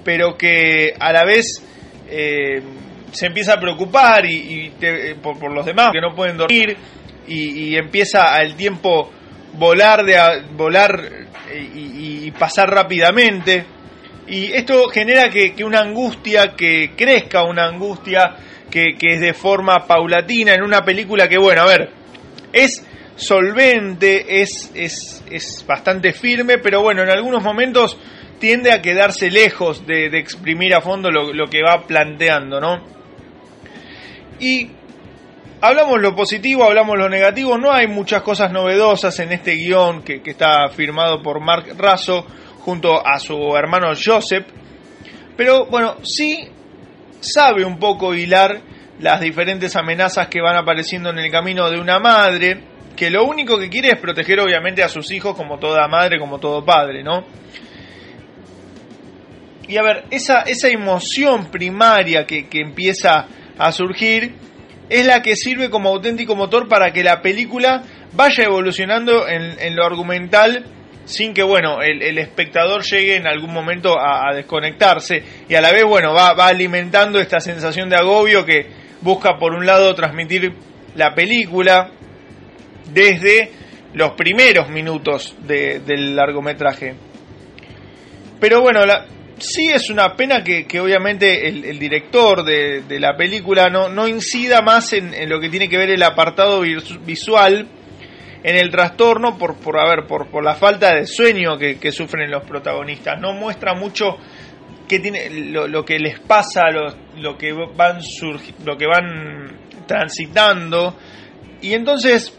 pero que a la vez eh, se empieza a preocupar y, por, por, los demás que no pueden dormir y, y empieza al tiempo volar de a, volar y, y, pasar rápidamente y esto genera que, que, una angustia que crezca una angustia que, que es de forma paulatina en una película que bueno a ver es solvente es, es, es bastante firme pero bueno en algunos momentos tiende a quedarse lejos de, de exprimir a fondo lo, lo, que va planteando, ¿no? Y hablamos lo positivo, hablamos lo negativo, no hay muchas cosas novedosas en este guion que, está firmado por Mark Raso junto a su hermano Joseph, pero bueno, sí sabe un poco hilar las diferentes amenazas que van apareciendo en el camino de una madre, que lo único que quiere es proteger obviamente a sus hijos como toda madre, como todo padre, ¿no? Y a ver, esa, esa emoción primaria que, que, empieza a surgir es la que sirve como auténtico motor para que la película vaya evolucionando en, en lo argumental sin que, bueno, el, el, espectador llegue en algún momento a, desconectarse y a la vez, bueno, va, va alimentando esta sensación de agobio que busca, por un lado, transmitir la película desde los primeros minutos de, del largometraje. Pero bueno, la, sí es una pena que, que obviamente el, director de, de, la película no, no incida más en, en, lo que tiene que ver el apartado visual, en el trastorno por, por, a ver, por, por la falta de sueño que, que sufren los protagonistas. No muestra mucho que tiene, lo, lo que les pasa, lo, lo, que van lo que van transitando. Y entonces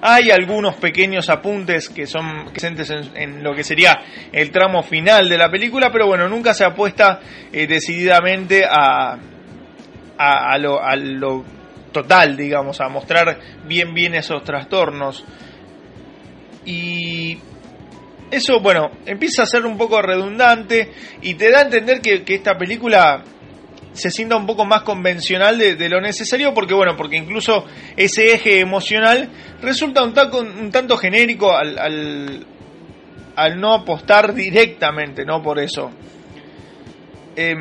hay algunos pequeños apuntes que son presentes en, lo que sería el tramo final de la película, pero bueno, nunca se apuesta eh, decididamente a, a, a, lo, a, lo, total, digamos, a mostrar bien bien esos trastornos. Y eso, bueno, empieza a ser un poco redundante y te da a entender que, que esta película se sienta un poco más convencional de, de, lo necesario porque bueno porque incluso ese eje emocional resulta un, taco, un tanto genérico al, al, no apostar directamente no por eso. Eh,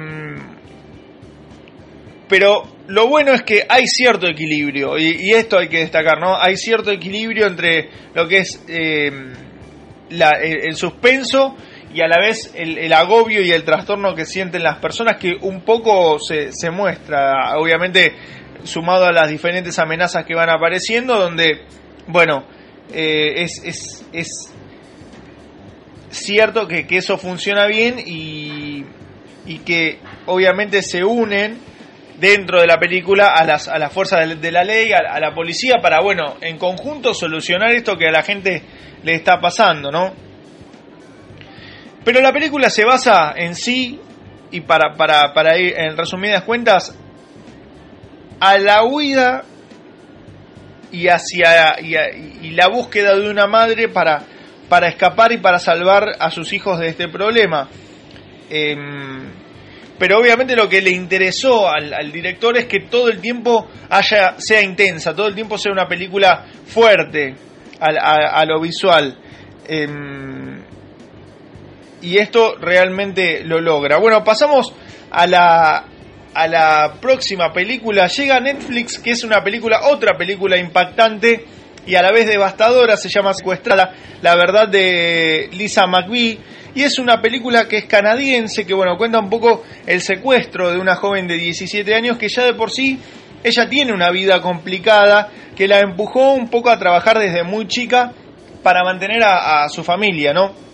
pero lo bueno es que hay cierto equilibrio y, esto hay que destacar no hay cierto equilibrio entre lo que es eh, la, el suspenso y a la vez el, el, agobio y el trastorno que sienten las personas que un poco se, se muestra, obviamente sumado a las diferentes amenazas que van apareciendo, donde, bueno, eh, es, es, es, cierto que, que, eso funciona bien y, y, que obviamente se unen dentro de la película a las, a las fuerzas de, la ley, a la policía, para, bueno, en conjunto solucionar esto que a la gente le está pasando, ¿no? Pero la película se basa en sí, y para, para, para ir en resumidas cuentas, a la huida y hacia y, la búsqueda de una madre para, para escapar y para salvar a sus hijos de este problema. Em, pero obviamente lo que le interesó al, director es que todo el tiempo haya, sea intensa, todo el tiempo sea una película fuerte a lo visual. Em, y esto realmente lo logra. Bueno, pasamos a la, a la próxima película. Llega Netflix, que es una película, otra película impactante y a la vez devastadora, se llama Secuestrada, la verdad de Lisa McVie. Y es una película que es canadiense, que bueno, cuenta un poco el secuestro de una joven de 17 años que ya de por sí ella tiene una vida complicada, que la empujó un poco a trabajar desde muy chica para mantener a su familia, ¿no?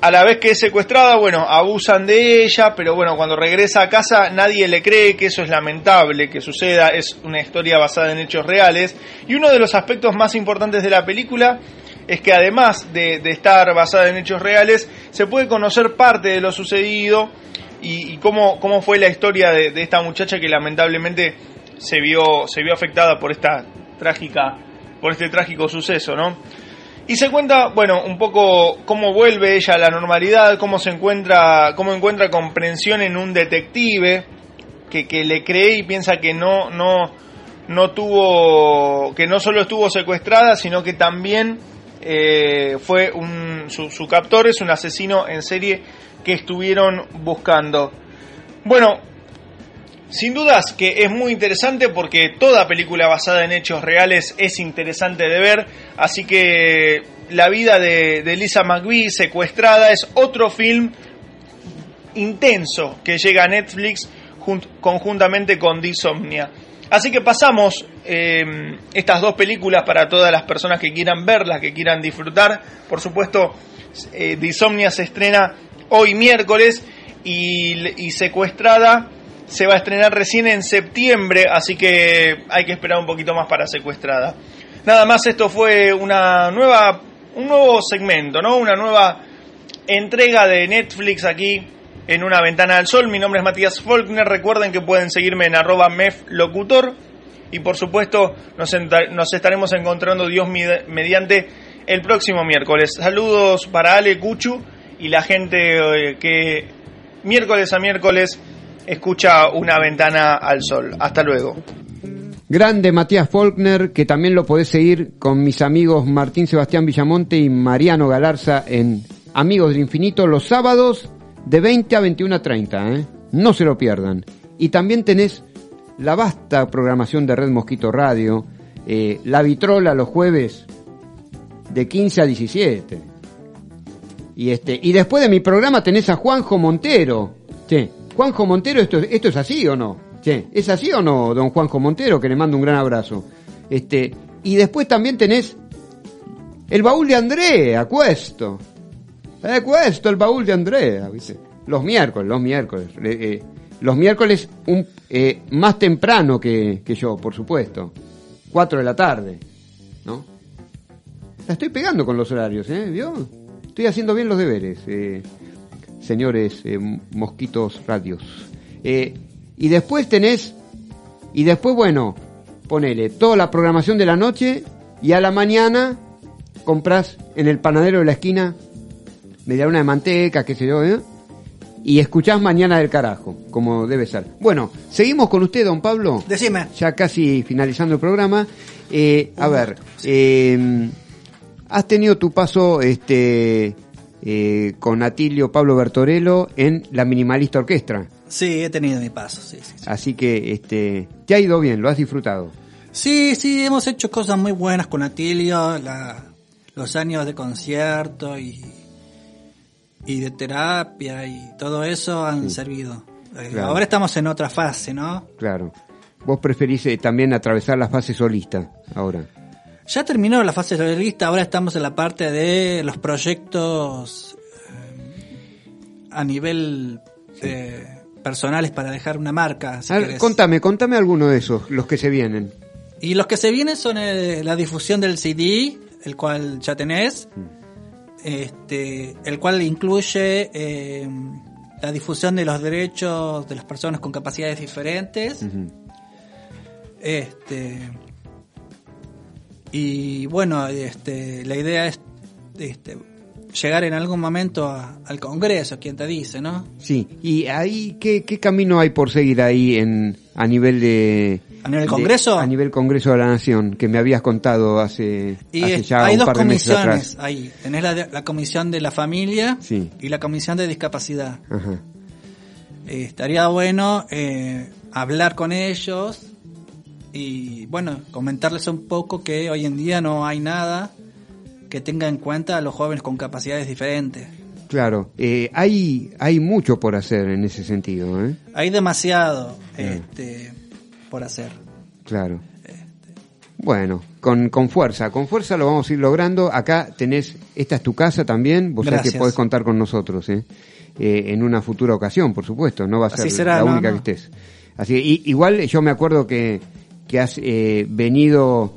A la vez que es secuestrada, bueno, abusan de ella, pero bueno, cuando regresa a casa nadie le cree que eso es lamentable que suceda, es una historia basada en hechos reales. Y uno de los aspectos más importantes de la película es que además de, estar basada en hechos reales, se puede conocer parte de lo sucedido y, y cómo, cómo fue la historia de, de esta muchacha que lamentablemente se vio, se vio afectada por esta trágica, por este trágico suceso, ¿no? Y se cuenta, bueno, un poco cómo vuelve ella a la normalidad, cómo se encuentra, cómo encuentra comprensión en un detective que, que le cree y piensa que no, no, no tuvo, que no solo estuvo secuestrada, sino que también eh, fue un, su, su captor es un asesino en serie que estuvieron buscando. Bueno, sin dudas que es muy interesante porque toda película basada en hechos reales es interesante de ver, así que la vida de, Lisa McVie secuestrada es otro film intenso que llega a Netflix junt- conjuntamente con Disomnia. Así que pasamos eh, estas dos películas para todas las personas que quieran verlas, que quieran disfrutar. Por supuesto, eh, Disomnia se estrena hoy miércoles y, y Secuestrada se va a estrenar recién en septiembre, así que hay que esperar un poquito más para Secuestrada. Nada más, esto fue una nueva, un nuevo segmento, ¿no? Una nueva entrega de Netflix aquí en una ventana al sol. Mi nombre es Matías Faulkner. Recuerden que pueden seguirme en arroba meflocutor. Y por supuesto nos, nos estaremos encontrando Dios mediante el próximo miércoles. Saludos para Ale Cuchu y la gente eh, que miércoles a miércoles escucha una ventana al sol. Hasta luego. Grande Matías Faulkner, que también lo podés seguir con mis amigos Martín Sebastián Villamonte y Mariano Galarza en Amigos del Infinito los sábados de 20 a 21 a 30. ¿eh? No se lo pierdan. Y también tenés la vasta programación de Red Mosquito Radio, eh, La Vitrola los jueves de 15 a 17. Y, este, y después de mi programa tenés a Juanjo Montero. Sí. Juanjo Montero, ¿esto, ¿esto es así o no? ¿Es así o no, don Juanjo Montero? Que le mando un gran abrazo. Este, y después también tenés el baúl de Andrea, Cuesto. Eh, Cuesto, el baúl de Andrea, ¿viste? Los miércoles, los miércoles. Eh, los miércoles eh, más temprano que, yo, por supuesto. Cuatro de la tarde, ¿no? La estoy pegando con los horarios, ¿eh? ¿Vio? Estoy haciendo bien los deberes, eh, señores eh, mosquitos radios. Eh, y después tenés, y después, bueno, ponele toda la programación de la noche y a la mañana compras en el panadero de la esquina media una de manteca, qué sé yo, ¿eh? Y escuchás Mañana del Carajo, como debe ser. Bueno, seguimos con usted, don Pablo. Decime. Ya casi finalizando el programa. Eh, a ver, eh, has tenido tu paso este eh, con Atilio Pablo Bertorello en la Minimalista Orquestra. Sí, he tenido mi paso, sí, sí. sí. Así que este, te ha ido bien, lo has disfrutado. Sí, sí, hemos hecho cosas muy buenas con Atilio, la, los años de concierto y, y de terapia y todo eso han servido. Eh, Claro. Ahora estamos en otra fase, ¿no? Claro. Vos preferís eh, también atravesar la fase solista ahora. Ya terminó la fase solista, ahora estamos en la parte de los proyectos eh, a nivel eh, personales para dejar una marca. si A ver, contame, contame alguno de esos, los que se vienen. Y los que se vienen son eh, la difusión del CD, el cual ya tenés, este, el cual incluye eh, la difusión de los derechos de las personas con capacidades diferentes. Este y bueno, este, la idea es este, llegar en algún momento a- al Congreso, quien te dice, ¿no? Sí, y ahí, ¿qué, qué camino hay por seguir ahí en, a nivel de... ¿A nivel de- Congreso? a nivel Congreso de la Nación, que me habías contado hace, Y hace ya hay un dos par de meses comisiones atrás. ahí. Tenés la, la comisión de la familia Sí. y la comisión de discapacidad. Ajá. Eh, estaría bueno eh, hablar con ellos y, bueno, comentarles un poco que hoy en día no hay nada que tenga en cuenta a los jóvenes con capacidades diferentes. Claro, eh, hay, hay mucho por hacer en ese sentido, ¿eh? Hay demasiado Mm. este, por hacer. Claro. Bueno, con, con fuerza, con fuerza lo vamos a ir logrando. Acá tenés, esta es tu casa también, vos sabés que Gracias. podés contar con nosotros, ¿eh? Eh, en una futura ocasión, por supuesto, no va a ser será, la no, única no. que estés. Así y- igual yo me acuerdo que, que has eh, venido,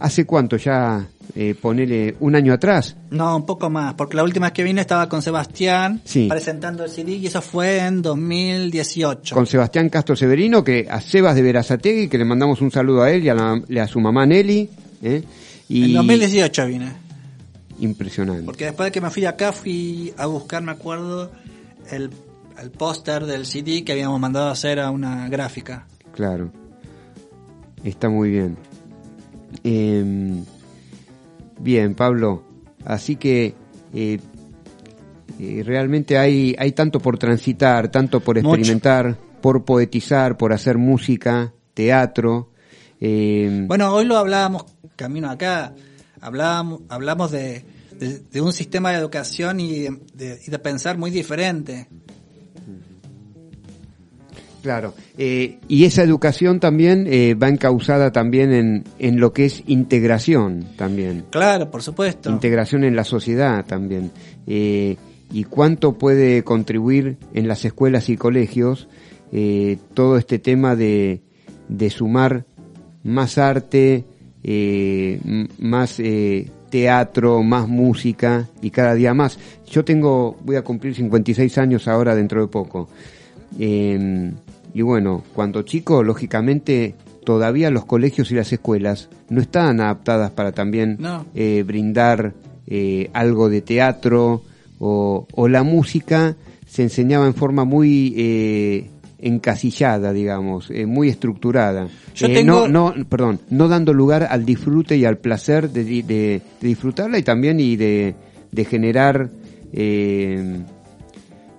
¿hace cuánto ya? Eh, ponele un año atrás. No, un poco más, porque la última vez que vine estaba con Sebastián Sí. presentando el CD y eso fue en 2018. con Sebastián Castro Severino, que a Sebas de Verazategui, que le mandamos un saludo a él y a, la- a su mamá Nelly. ¿eh? Y En 2018 vine. Impresionante. Porque después de que me fui acá fui a buscar, me acuerdo, el, el póster del CD que habíamos mandado a hacer a una gráfica. Claro. Está muy bien. Eh, bien, Pablo. Así que eh, eh, realmente hay, hay tanto por transitar, tanto por Mucho. experimentar, por poetizar, por hacer música, teatro. eh, Bueno, hoy lo hablábamos, camino acá, hablábamos, hablamos de, de, de un sistema de educación y de, de- y de pensar muy diferente. Claro, eh, y esa educación también eh, va encausada también en, en lo que es integración también. Claro, por supuesto. integración en la sociedad también. Eh, y cuánto puede contribuir en las escuelas y colegios eh, todo este tema de, de sumar más arte, eh, más eh, teatro, más música y cada día más. Yo tengo, voy a cumplir 56 años ahora dentro de poco. Eh, y bueno, cuando chico, lógicamente, todavía los colegios y las escuelas no estaban adaptadas para también No. eh, brindar eh, algo de teatro o, o la música se enseñaba en forma muy eh, encasillada, digamos, eh, muy estructurada. Yo Eh, tengo- no, no, perdón, no dando lugar al disfrute y al placer de, de- de disfrutarla y también y de, de generar eh,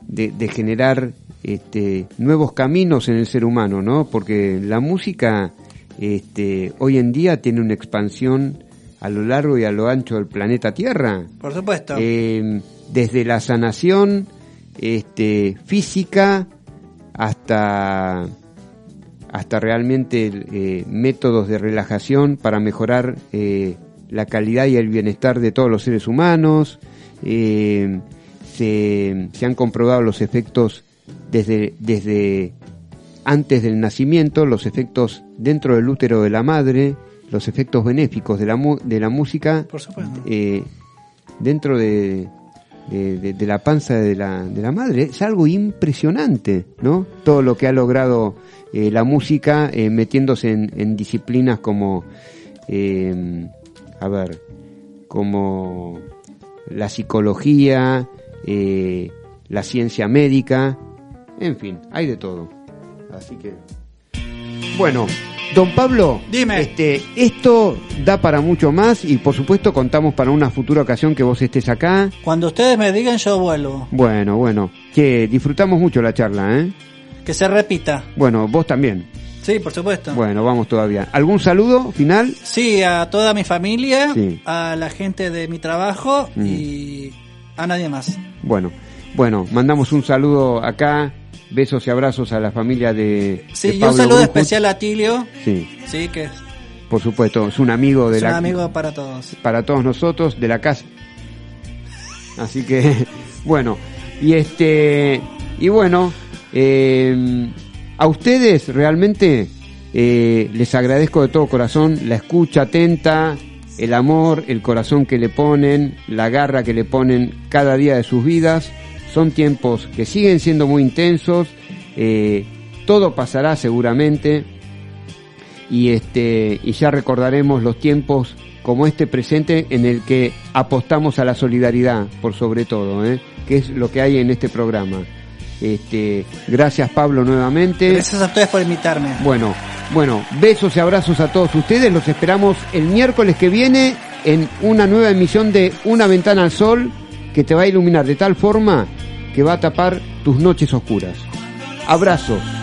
de, de generar este, nuevos caminos en el ser humano, ¿no? Porque la música este, hoy en día tiene una expansión a lo largo y a lo ancho del planeta Tierra. Por supuesto. Eh, desde la sanación este, física hasta hasta realmente eh, métodos de relajación para mejorar eh, la calidad y el bienestar de todos los seres humanos. Eh, se, se han comprobado los efectos desde, desde antes del nacimiento, los efectos dentro del útero de la madre, los efectos benéficos de la, mu- de la música Por eh, dentro de, de, de- de la panza de la, de la madre. Es algo impresionante, ¿no? Todo lo que ha logrado eh, la música eh, metiéndose en, en disciplinas como, a ver, como la psicología, la ciencia médica, en fin, hay de todo. Así que, bueno, don Pablo, Dime. este, esto da para mucho más y por supuesto contamos para una futura ocasión que vos estés acá. Cuando ustedes me digan, yo vuelvo. Bueno, bueno, que disfrutamos mucho la charla, ¿eh? Que se repita. Bueno, vos también. Sí, por supuesto. Bueno, vamos todavía. ¿Algún saludo final? Sí, a toda mi familia, Sí. a la gente de mi trabajo Mm. y a nadie más. Bueno, bueno, mandamos un saludo acá, besos y abrazos a la familia de, Sí, de y un saludo Brujut. especial a Tilio, Sí, sí, que es por supuesto, es un amigo de un la amigo para todos. para todos nosotros de la casa. Así que, (laughs) bueno, y este, y bueno, eh, a ustedes realmente eh, les agradezco de todo corazón la escucha atenta, el amor, el corazón que le ponen, la garra que le ponen cada día de sus vidas. Son tiempos que siguen siendo muy intensos, eh, todo pasará seguramente y este y ya recordaremos los tiempos como este presente en el que apostamos a la solidaridad por sobre todo, ¿eh? que es lo que hay en este programa. Este, gracias Pablo nuevamente. Gracias a ustedes por invitarme. Bueno, bueno, besos y abrazos a todos ustedes. Los esperamos el miércoles que viene en una nueva emisión de Una ventana al sol que te va a iluminar de tal forma que va a tapar tus noches oscuras. Abrazos.